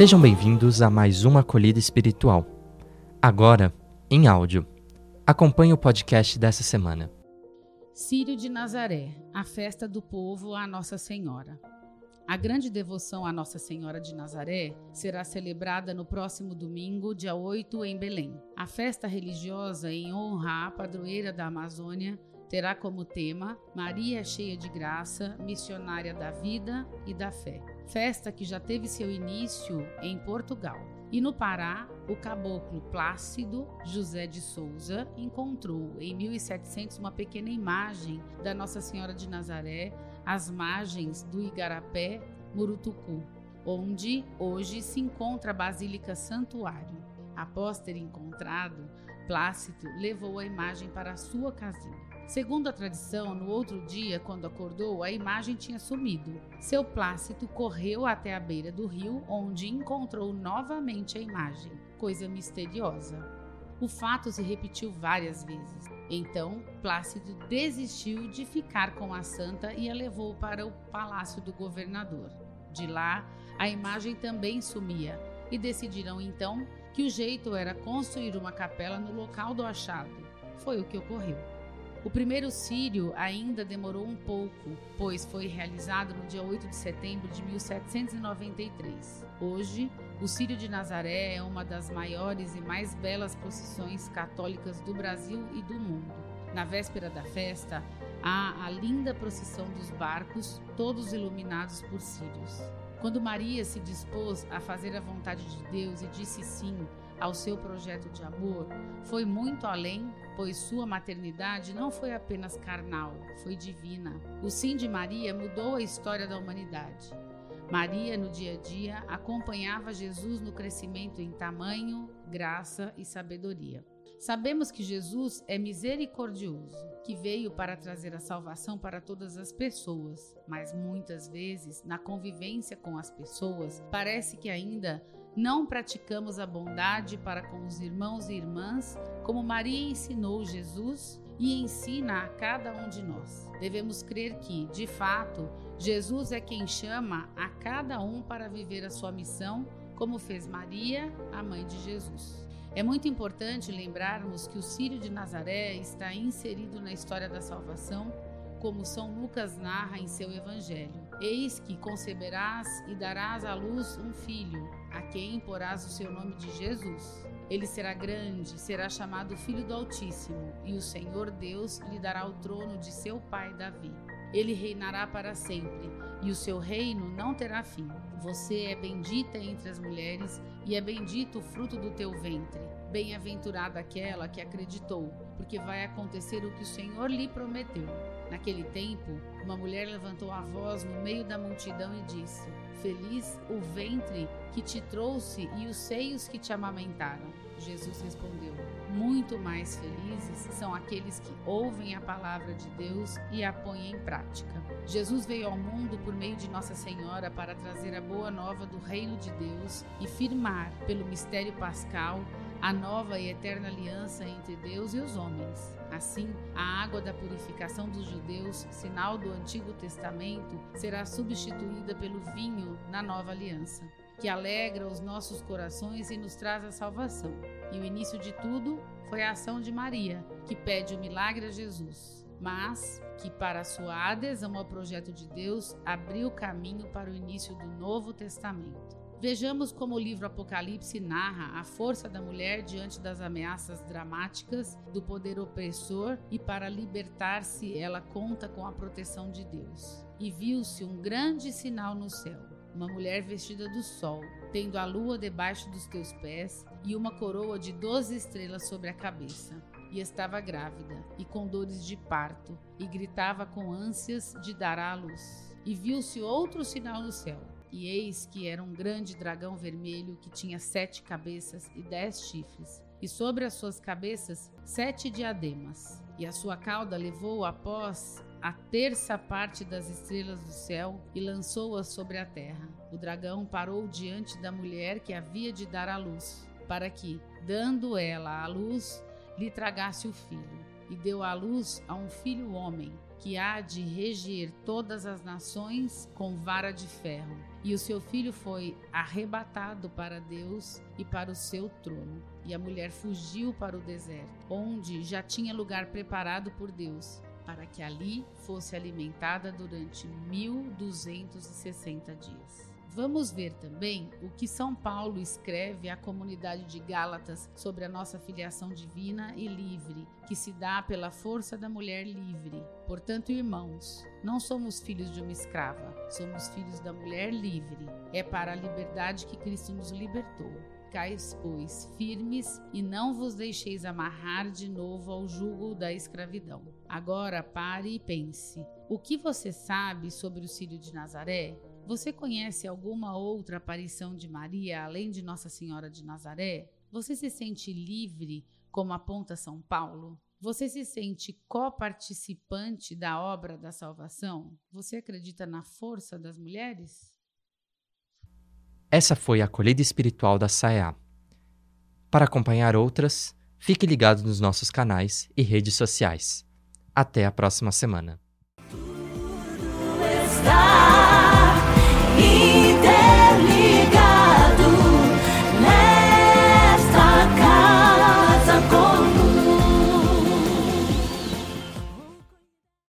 Sejam bem-vindos a mais uma acolhida espiritual. Agora, em áudio. Acompanhe o podcast dessa semana. Círio de Nazaré, a festa do povo à Nossa Senhora. A grande devoção à Nossa Senhora de Nazaré será celebrada no próximo domingo, dia 8, em Belém. A festa religiosa em honra à padroeira da Amazônia terá como tema Maria cheia de graça, missionária da vida e da fé. Festa que já teve seu início em Portugal. E no Pará, o caboclo Plácido José de Souza encontrou em 1700 uma pequena imagem da Nossa Senhora de Nazaré às margens do Igarapé, Murutucu, onde hoje se encontra a Basílica Santuário. Após ter encontrado, Plácido levou a imagem para a sua casinha. Segundo a tradição, no outro dia, quando acordou, a imagem tinha sumido. Seu Plácido correu até a beira do rio, onde encontrou novamente a imagem. Coisa misteriosa. O fato se repetiu várias vezes. Então, Plácido desistiu de ficar com a santa e a levou para o palácio do governador. De lá, a imagem também sumia e decidiram então que o jeito era construir uma capela no local do achado. Foi o que ocorreu. O primeiro Sírio ainda demorou um pouco, pois foi realizado no dia 8 de setembro de 1793. Hoje, o Sírio de Nazaré é uma das maiores e mais belas procissões católicas do Brasil e do mundo. Na véspera da festa, há a linda procissão dos barcos, todos iluminados por sírios. Quando Maria se dispôs a fazer a vontade de Deus e disse sim ao seu projeto de amor foi muito além, pois sua maternidade não foi apenas carnal, foi divina. O sim de Maria mudou a história da humanidade. Maria, no dia a dia, acompanhava Jesus no crescimento em tamanho, graça e sabedoria. Sabemos que Jesus é misericordioso, que veio para trazer a salvação para todas as pessoas, mas muitas vezes, na convivência com as pessoas, parece que ainda não praticamos a bondade para com os irmãos e irmãs, como Maria ensinou Jesus e ensina a cada um de nós. Devemos crer que, de fato, Jesus é quem chama a cada um para viver a sua missão, como fez Maria, a mãe de Jesus. É muito importante lembrarmos que o Sírio de Nazaré está inserido na história da salvação como São Lucas narra em seu Evangelho. Eis que conceberás e darás à luz um filho, a quem porás o seu nome de Jesus. Ele será grande, será chamado Filho do Altíssimo, e o Senhor Deus lhe dará o trono de seu pai Davi. Ele reinará para sempre, e o seu reino não terá fim. Você é bendita entre as mulheres, e é bendito o fruto do teu ventre. Bem-aventurada aquela que acreditou, porque vai acontecer o que o Senhor lhe prometeu. Naquele tempo, uma mulher levantou a voz no meio da multidão e disse: Feliz o ventre que te trouxe e os seios que te amamentaram. Jesus respondeu: Muito mais felizes são aqueles que ouvem a palavra de Deus e a põem em prática. Jesus veio ao mundo por meio de Nossa Senhora para trazer a boa nova do reino de Deus e firmar, pelo mistério pascal, a nova e eterna aliança entre Deus e os homens. Assim, a água da purificação dos judeus, sinal do Antigo Testamento, será substituída pelo vinho na nova aliança, que alegra os nossos corações e nos traz a salvação. E o início de tudo foi a ação de Maria, que pede o milagre a Jesus, mas que, para sua adesão ao projeto de Deus, abriu caminho para o início do Novo Testamento. Vejamos como o livro Apocalipse narra a força da mulher diante das ameaças dramáticas do poder opressor e para libertar-se ela conta com a proteção de Deus. E viu-se um grande sinal no céu, uma mulher vestida do sol, tendo a lua debaixo dos teus pés e uma coroa de doze estrelas sobre a cabeça. E estava grávida e com dores de parto e gritava com ânsias de dar à luz. E viu-se outro sinal no céu e eis que era um grande dragão vermelho que tinha sete cabeças e dez chifres, e sobre as suas cabeças sete diademas. E a sua cauda levou após a terça parte das estrelas do céu e lançou-as sobre a terra. O dragão parou diante da mulher que havia de dar à luz, para que, dando ela à luz, lhe tragasse o filho. E deu à luz a um filho homem, que há de reger todas as nações com vara de ferro e o seu filho foi arrebatado para Deus e para o seu trono. E a mulher fugiu para o deserto, onde já tinha lugar preparado por Deus, para que ali fosse alimentada durante 1260 dias. Vamos ver também o que São Paulo escreve à comunidade de Gálatas sobre a nossa filiação divina e livre, que se dá pela força da mulher livre. Portanto, irmãos, não somos filhos de uma escrava, somos filhos da mulher livre. É para a liberdade que Cristo nos libertou. Cais, pois, firmes e não vos deixeis amarrar de novo ao jugo da escravidão. Agora pare e pense: o que você sabe sobre o Círio de Nazaré? Você conhece alguma outra aparição de Maria além de Nossa Senhora de Nazaré? Você se sente livre, como aponta São Paulo? Você se sente coparticipante da obra da salvação? Você acredita na força das mulheres? Essa foi a acolhida espiritual da SAEA. Para acompanhar outras, fique ligado nos nossos canais e redes sociais. Até a próxima semana.